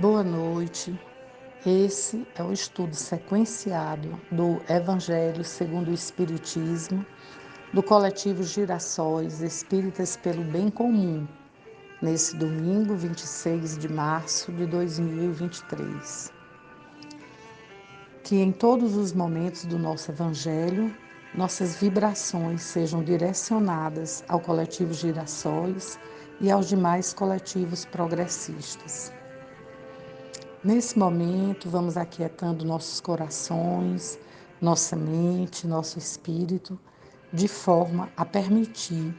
Boa noite. Esse é o estudo sequenciado do Evangelho segundo o Espiritismo, do coletivo Girassóis Espíritas pelo Bem Comum, nesse domingo 26 de março de 2023. Que em todos os momentos do nosso Evangelho, nossas vibrações sejam direcionadas ao coletivo Girassóis e aos demais coletivos progressistas. Nesse momento, vamos aquietando nossos corações, nossa mente, nosso espírito, de forma a permitir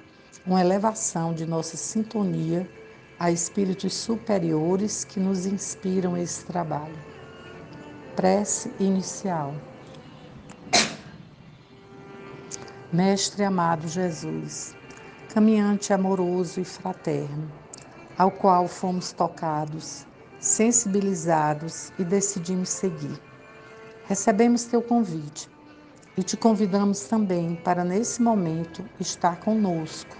uma elevação de nossa sintonia a espíritos superiores que nos inspiram esse trabalho. Prece inicial. Mestre amado Jesus, caminhante amoroso e fraterno, ao qual fomos tocados sensibilizados e decidimos seguir. Recebemos teu convite e te convidamos também para, nesse momento, estar conosco,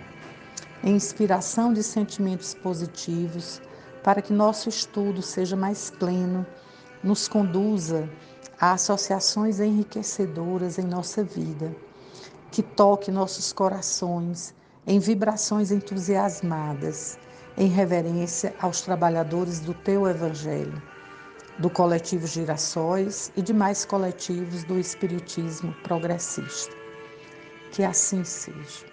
em inspiração de sentimentos positivos, para que nosso estudo seja mais pleno, nos conduza a associações enriquecedoras em nossa vida, que toque nossos corações em vibrações entusiasmadas em reverência aos trabalhadores do teu Evangelho, do coletivo Girassóis e demais coletivos do Espiritismo progressista. Que assim seja.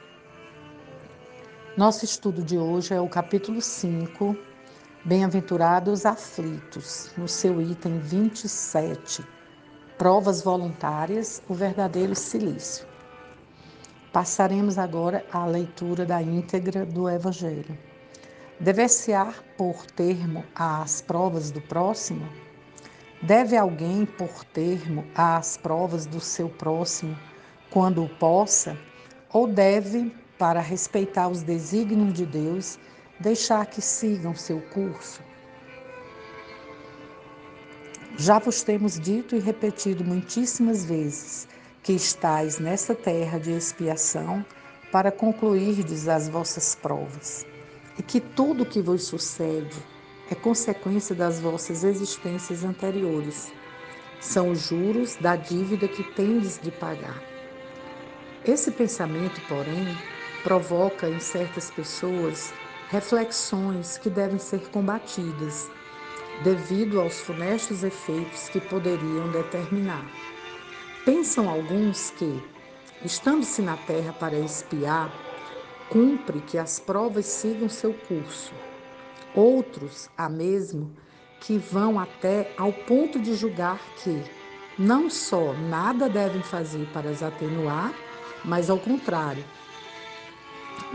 Nosso estudo de hoje é o capítulo 5, Bem-aventurados aflitos, no seu item 27, Provas voluntárias, o verdadeiro silício. Passaremos agora à leitura da íntegra do Evangelho. Deve-se-á por termo às provas do próximo? Deve alguém por termo às provas do seu próximo quando o possa? Ou deve, para respeitar os desígnios de Deus, deixar que sigam seu curso? Já vos temos dito e repetido muitíssimas vezes que estais nessa terra de expiação para concluirdes as vossas provas e que tudo que vos sucede é consequência das vossas existências anteriores. São os juros da dívida que tendes de pagar. Esse pensamento, porém, provoca em certas pessoas reflexões que devem ser combatidas, devido aos funestos efeitos que poderiam determinar. Pensam alguns que, estando-se na terra para espiar, cumpre que as provas sigam seu curso. Outros, há mesmo, que vão até ao ponto de julgar que não só nada devem fazer para as atenuar, mas ao contrário,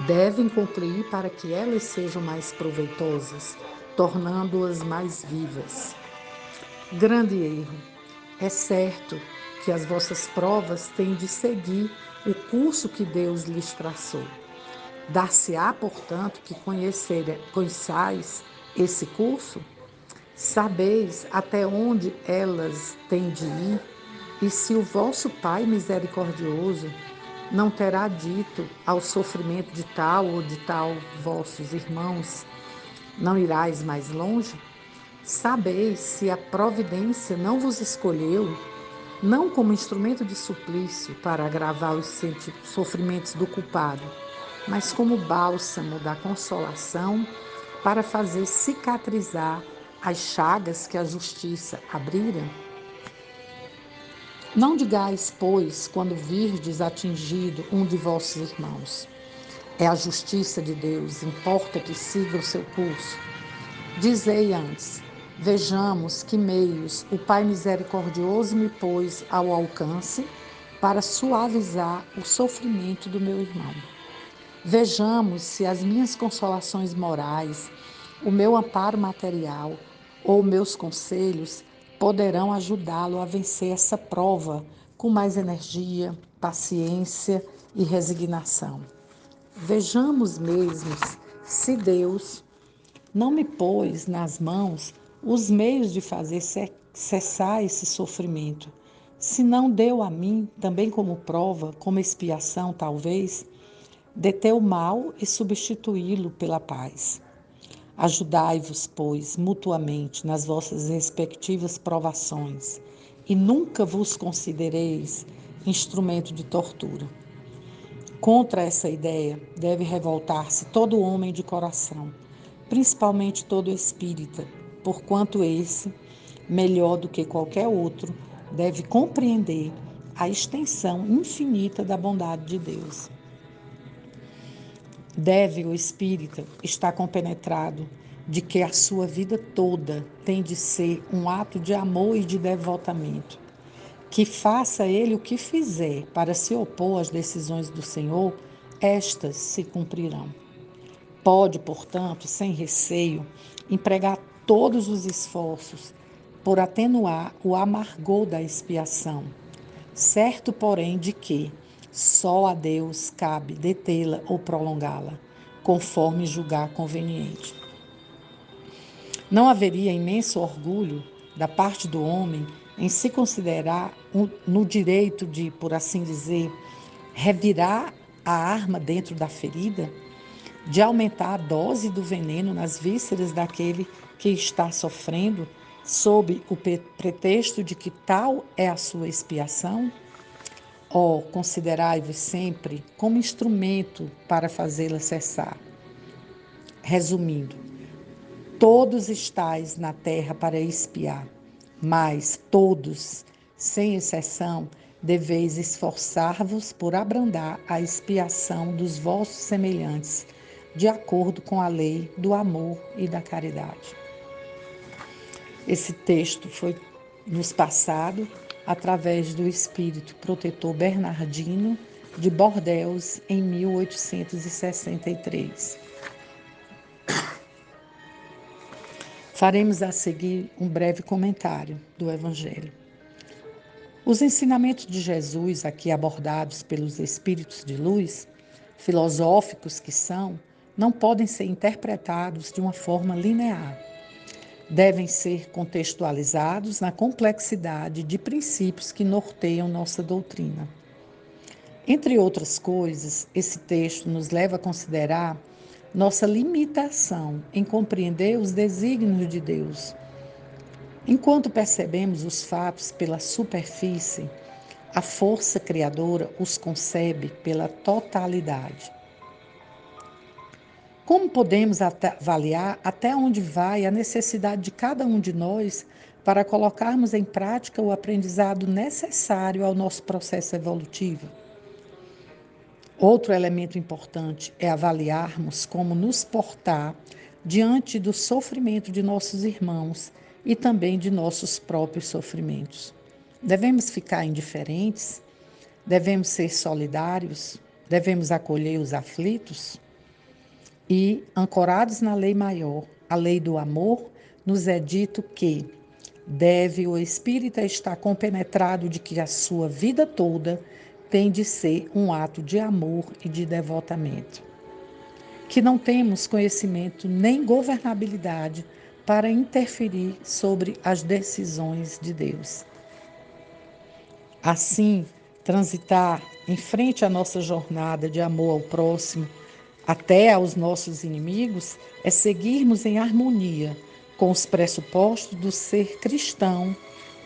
devem concluir para que elas sejam mais proveitosas, tornando-as mais vivas. Grande erro. É certo que as vossas provas têm de seguir o curso que Deus lhes traçou. Dar-se-á, portanto, que conheçais esse curso? Sabeis até onde elas têm de ir? E se o vosso Pai misericordioso não terá dito ao sofrimento de tal ou de tal vossos irmãos, não irás mais longe? Sabeis se a providência não vos escolheu, não como instrumento de suplício para agravar os sofrimentos do culpado, mas como bálsamo da consolação para fazer cicatrizar as chagas que a justiça abrira? Não digais, pois, quando virdes atingido um de vossos irmãos. É a justiça de Deus, importa que siga o seu curso. Dizei antes, vejamos que meios o Pai misericordioso me pôs ao alcance para suavizar o sofrimento do meu irmão. Vejamos se as minhas consolações morais, o meu amparo material ou meus conselhos poderão ajudá-lo a vencer essa prova com mais energia, paciência e resignação. Vejamos mesmo se Deus não me pôs nas mãos os meios de fazer cessar esse sofrimento, se não deu a mim também como prova, como expiação, talvez, deter o mal e substituí-lo pela paz. Ajudai-vos, pois, mutuamente nas vossas respectivas provações, e nunca vos considereis instrumento de tortura. Contra essa ideia deve revoltar-se todo homem de coração, principalmente todo espírita, porquanto esse, melhor do que qualquer outro, deve compreender a extensão infinita da bondade de Deus. Deve o espírita estar compenetrado de que a sua vida toda tem de ser um ato de amor e de devotamento. Que faça ele o que fizer para se opor às decisões do Senhor, estas se cumprirão. Pode, portanto, sem receio, empregar todos os esforços por atenuar o amargor da expiação, certo, porém, de que, só a Deus cabe detê-la ou prolongá-la, conforme julgar conveniente. Não haveria imenso orgulho da parte do homem em se considerar no direito de, por assim dizer, revirar a arma dentro da ferida, de aumentar a dose do veneno nas vísceras daquele que está sofrendo, sob o pretexto de que tal é a sua expiação? Ó, oh, considerai-vos sempre como instrumento para fazê-la cessar. Resumindo, todos estáis na terra para espiar, mas todos, sem exceção, deveis esforçar-vos por abrandar a expiação dos vossos semelhantes, de acordo com a lei do amor e da caridade. Esse texto foi nos passado através do espírito protetor Bernardino de Bordeus em 1863. Faremos a seguir um breve comentário do Evangelho. Os ensinamentos de Jesus, aqui abordados pelos espíritos de luz, filosóficos que são, não podem ser interpretados de uma forma linear devem ser contextualizados na complexidade de princípios que norteiam nossa doutrina. Entre outras coisas, esse texto nos leva a considerar nossa limitação em compreender os desígnios de Deus. Enquanto percebemos os fatos pela superfície, a força criadora os concebe pela totalidade. Como podemos avaliar até onde vai a necessidade de cada um de nós para colocarmos em prática o aprendizado necessário ao nosso processo evolutivo? Outro elemento importante é avaliarmos como nos portar diante do sofrimento de nossos irmãos e também de nossos próprios sofrimentos. Devemos ficar indiferentes? Devemos ser solidários? Devemos acolher os aflitos? E, ancorados na lei maior, a lei do amor, nos é dito que deve o espírita estar compenetrado de que a sua vida toda tem de ser um ato de amor e de devotamento. Que não temos conhecimento nem governabilidade para interferir sobre as decisões de Deus. Assim, transitar em frente à nossa jornada de amor ao próximo até aos nossos inimigos, é seguirmos em harmonia com os pressupostos do ser cristão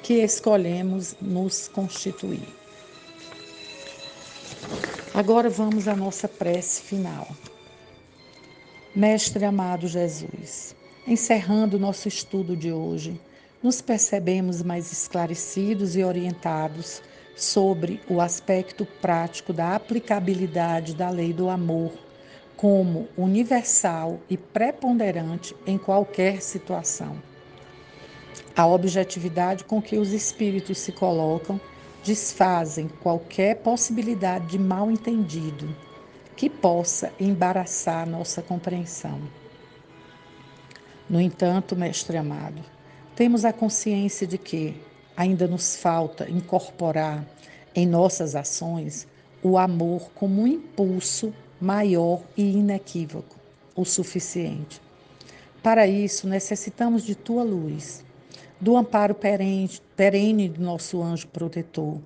que escolhemos nos constituir. Agora vamos à nossa prece final. Mestre amado Jesus, encerrando nosso estudo de hoje, nos percebemos mais esclarecidos e orientados sobre o aspecto prático da aplicabilidade da lei do amor como universal e preponderante em qualquer situação. A objetividade com que os espíritos se colocam desfazem qualquer possibilidade de mal entendido que possa embaraçar nossa compreensão. No entanto, mestre amado, temos a consciência de que ainda nos falta incorporar em nossas ações o amor como um impulso maior e inequívoco, o suficiente. Para isso, necessitamos de tua luz, do amparo perene, perene do nosso anjo protetor,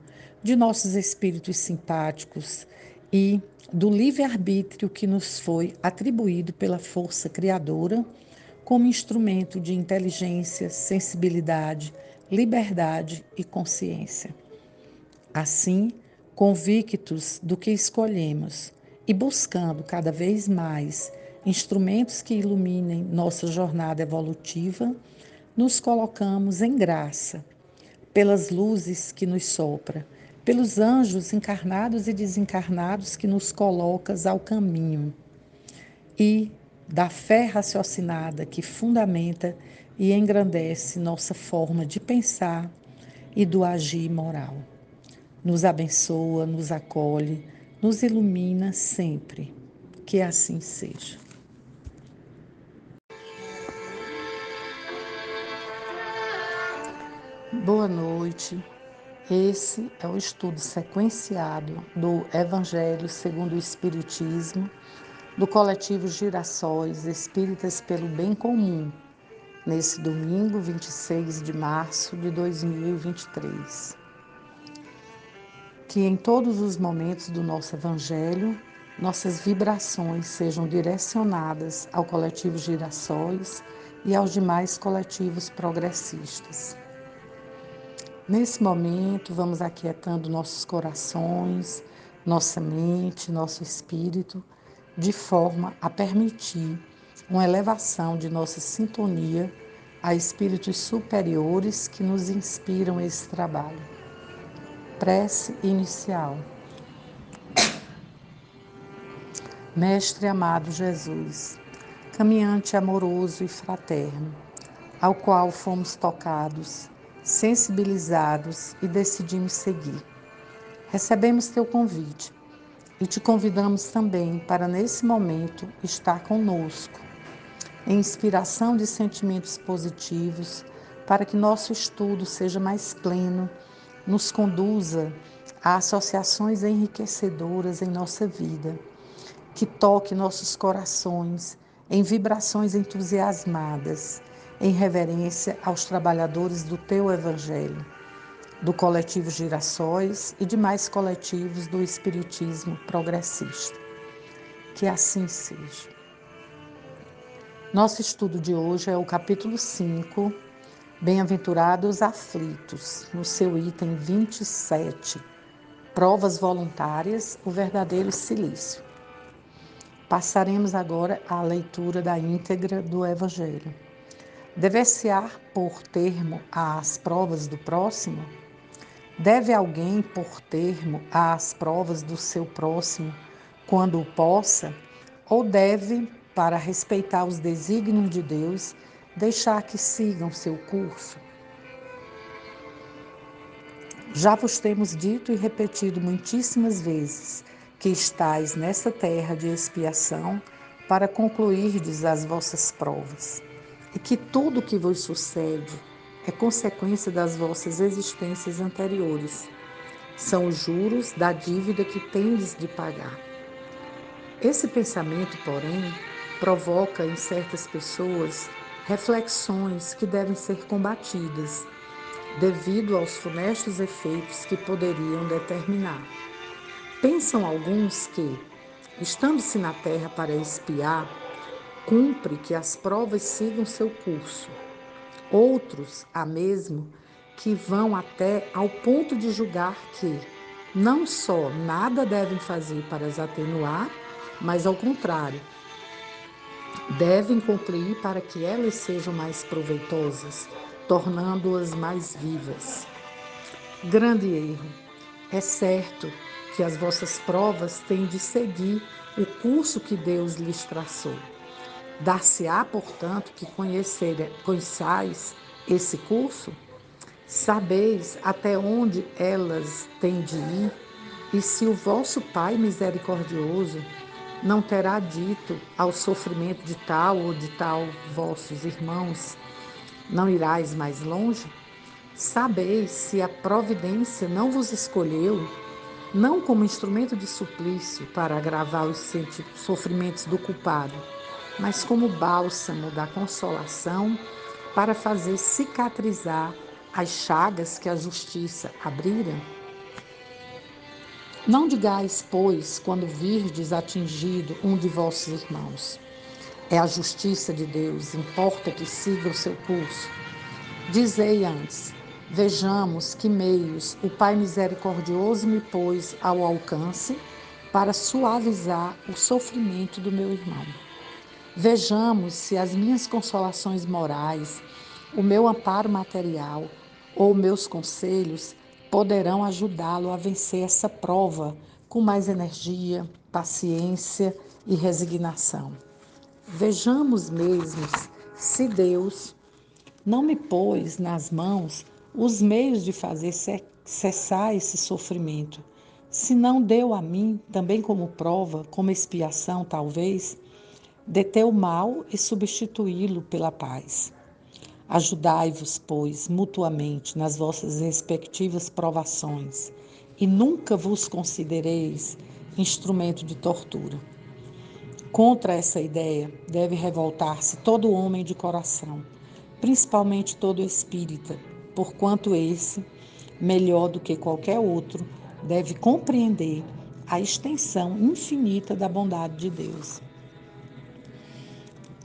de nossos espíritos simpáticos e do livre-arbítrio que nos foi atribuído pela força criadora, como instrumento de inteligência, sensibilidade, liberdade e consciência. Assim, convictos do que escolhemos e buscando cada vez mais instrumentos que iluminem nossa jornada evolutiva, nos colocamos em graça pelas luzes que nos sopra, pelos anjos encarnados e desencarnados que nos colocas ao caminho e da fé raciocinada que fundamenta e engrandece nossa forma de pensar e do agir moral. Nos abençoa, nos acolhe, nos ilumina sempre. Que assim seja. Boa noite. Esse é o estudo sequenciado do Evangelho segundo o Espiritismo, do coletivo Girassóis Espíritas pelo Bem Comum, nesse domingo 26 de março de 2023. Que em todos os momentos do nosso Evangelho, nossas vibrações sejam direcionadas ao coletivo Girassóis e aos demais coletivos progressistas. Nesse momento, vamos aquietando nossos corações, nossa mente, nosso espírito, de forma a permitir uma elevação de nossa sintonia a espíritos superiores que nos inspiram esse trabalho. Prece inicial. Mestre amado Jesus, caminhante amoroso e fraterno, ao qual fomos tocados sensibilizados e decidimos seguir. Recebemos teu convite e te convidamos também para, nesse momento, estar conosco, em inspiração de sentimentos positivos, para que nosso estudo seja mais pleno, nos conduza a associações enriquecedoras em nossa vida, que toque nossos corações em vibrações entusiasmadas em reverência aos trabalhadores do teu Evangelho, do coletivo Girassóis e demais coletivos do Espiritismo progressista. Que assim seja. Nosso estudo de hoje é o capítulo 5, Bem-aventurados aflitos, no seu item 27, Provas voluntárias, o verdadeiro silício. Passaremos agora à leitura da íntegra do Evangelho. Deve-se-á por termo às provas do próximo? Deve alguém por termo às provas do seu próximo quando o possa? Ou deve, para respeitar os desígnios de Deus, deixar que sigam seu curso? Já vos temos dito e repetido muitíssimas vezes que estáis nessa terra de expiação para concluirdes as vossas provas e que tudo o que vos sucede é consequência das vossas existências anteriores. São os juros da dívida que tendes de pagar. Esse pensamento, porém, provoca em certas pessoas reflexões que devem ser combatidas, devido aos funestos efeitos que poderiam determinar. Pensam alguns que, estando-se na terra para espiar, cumpre que as provas sigam seu curso. Outros, há mesmo, que vão até ao ponto de julgar que não só nada devem fazer para as atenuar, mas ao contrário, devem cumprir para que elas sejam mais proveitosas, tornando-as mais vivas. Grande erro. É certo que as vossas provas têm de seguir o curso que Deus lhes traçou. Dar-se-á, portanto, que conheçais esse curso? Sabeis até onde elas têm de ir? E se o vosso Pai misericordioso não terá dito ao sofrimento de tal ou de tal vossos irmãos, não irás mais longe? Sabeis se a providência não vos escolheu, não como instrumento de suplício para agravar os sofrimentos do culpado, mas como bálsamo da consolação para fazer cicatrizar as chagas que a justiça abrira? Não digais, pois, quando virdes atingido um de vossos irmãos, é a justiça de Deus, importa que siga o seu curso. Dizei antes: vejamos que meios o Pai misericordioso me pôs ao alcance para suavizar o sofrimento do meu irmão. Vejamos se as minhas consolações morais, o meu amparo material ou meus conselhos poderão ajudá-lo a vencer essa prova com mais energia, paciência e resignação. Vejamos mesmo se Deus não me pôs nas mãos os meios de fazer cessar esse sofrimento, se não deu a mim, também como prova, como expiação, talvez, deter o mal e substituí-lo pela paz. Ajudai-vos, pois, mutuamente nas vossas respectivas provações, e nunca vos considereis instrumento de tortura. Contra essa ideia deve revoltar-se todo homem de coração, principalmente todo espírita, porquanto esse, melhor do que qualquer outro, deve compreender a extensão infinita da bondade de Deus.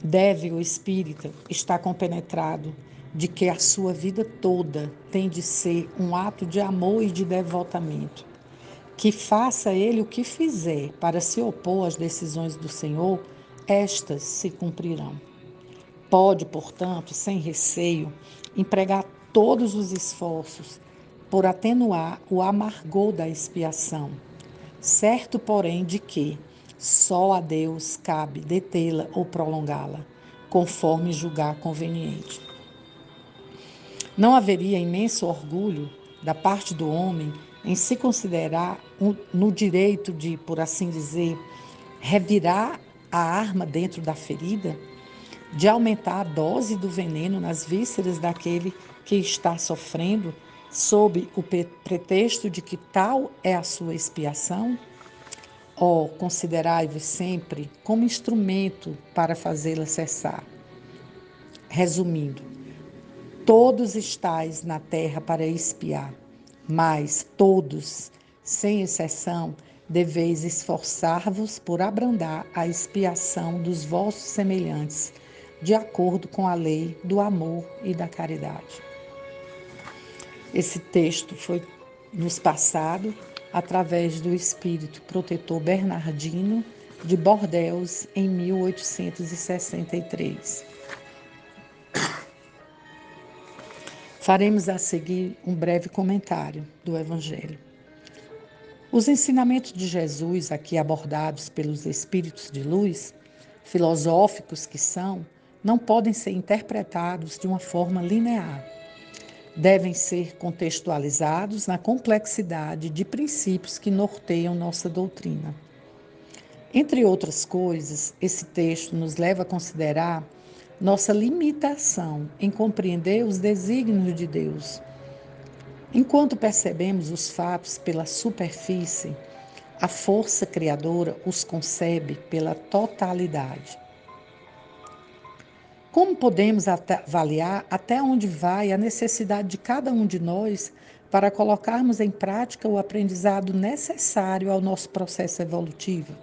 Deve o espírita estar compenetrado de que a sua vida toda tem de ser um ato de amor e de devotamento. Que faça ele o que fizer para se opor às decisões do Senhor, estas se cumprirão. Pode, portanto, sem receio, empregar todos os esforços por atenuar o amargor da expiação, certo, porém, de que, só a Deus cabe detê-la ou prolongá-la, conforme julgar conveniente. Não haveria imenso orgulho da parte do homem em se considerar no direito de, por assim dizer, revirar a arma dentro da ferida, de aumentar a dose do veneno nas vísceras daquele que está sofrendo, sob o pretexto de que tal é a sua expiação? Ó, oh, considerai-vos sempre como instrumento para fazê-la cessar. Resumindo, todos estáis na terra para espiar, mas todos, sem exceção, deveis esforçar-vos por abrandar a expiação dos vossos semelhantes, de acordo com a lei do amor e da caridade. Esse texto foi nos passado através do espírito protetor Bernardino de Bordeus em 1863. Faremos a seguir um breve comentário do Evangelho. Os ensinamentos de Jesus, aqui abordados pelos espíritos de luz, filosóficos que são, não podem ser interpretados de uma forma linear devem ser contextualizados na complexidade de princípios que norteiam nossa doutrina. Entre outras coisas, esse texto nos leva a considerar nossa limitação em compreender os desígnios de Deus. Enquanto percebemos os fatos pela superfície, a força criadora os concebe pela totalidade. Como podemos avaliar até onde vai a necessidade de cada um de nós para colocarmos em prática o aprendizado necessário ao nosso processo evolutivo?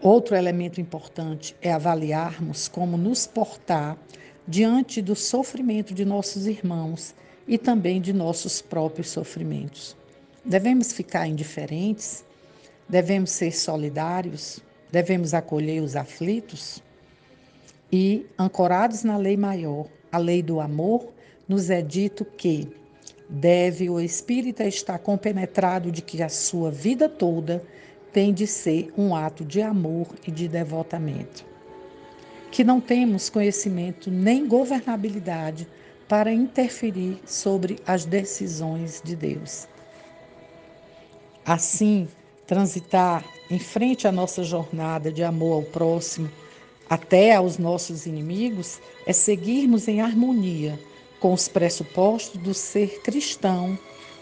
Outro elemento importante é avaliarmos como nos portar diante do sofrimento de nossos irmãos e também de nossos próprios sofrimentos. Devemos ficar indiferentes? Devemos ser solidários? Devemos acolher os aflitos? E, ancorados na lei maior, a lei do amor, nos é dito que deve o espírita estar compenetrado de que a sua vida toda tem de ser um ato de amor e de devotamento. Que não temos conhecimento nem governabilidade para interferir sobre as decisões de Deus. Assim, transitar em frente à nossa jornada de amor ao próximo até aos nossos inimigos, é seguirmos em harmonia com os pressupostos do ser cristão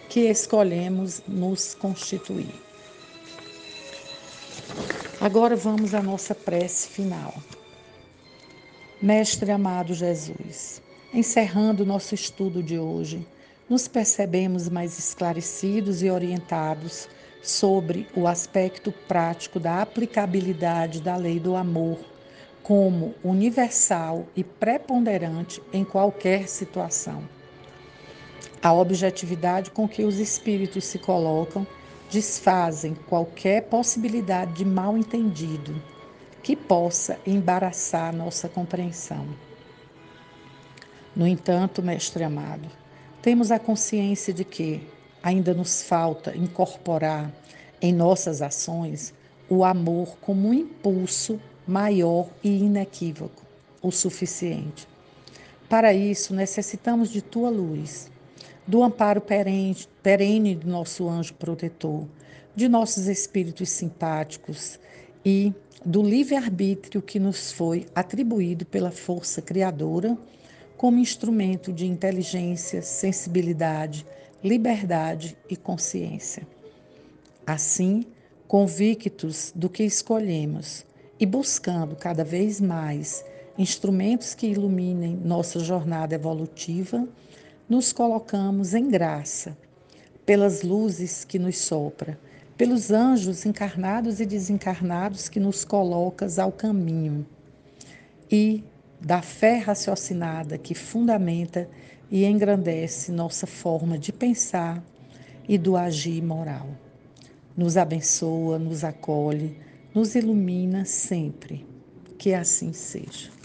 que escolhemos nos constituir. Agora vamos à nossa prece final. Mestre amado Jesus, encerrando nosso estudo de hoje, nos percebemos mais esclarecidos e orientados sobre o aspecto prático da aplicabilidade da lei do amor como universal e preponderante em qualquer situação. A objetividade com que os espíritos se colocam desfazem qualquer possibilidade de mal entendido que possa embaraçar nossa compreensão. No entanto, mestre amado, temos a consciência de que ainda nos falta incorporar em nossas ações o amor como um impulso maior e inequívoco, o suficiente. Para isso, necessitamos de tua luz, do amparo perene, perene do nosso anjo protetor, de nossos espíritos simpáticos e do livre-arbítrio que nos foi atribuído pela força criadora como instrumento de inteligência, sensibilidade, liberdade e consciência. Assim, convictos do que escolhemos e buscando cada vez mais instrumentos que iluminem nossa jornada evolutiva, nos colocamos em graça pelas luzes que nos sopra, pelos anjos encarnados e desencarnados que nos colocas ao caminho e da fé raciocinada que fundamenta e engrandece nossa forma de pensar e do agir moral. Nos abençoa, nos acolhe, nos ilumina sempre. Que assim seja.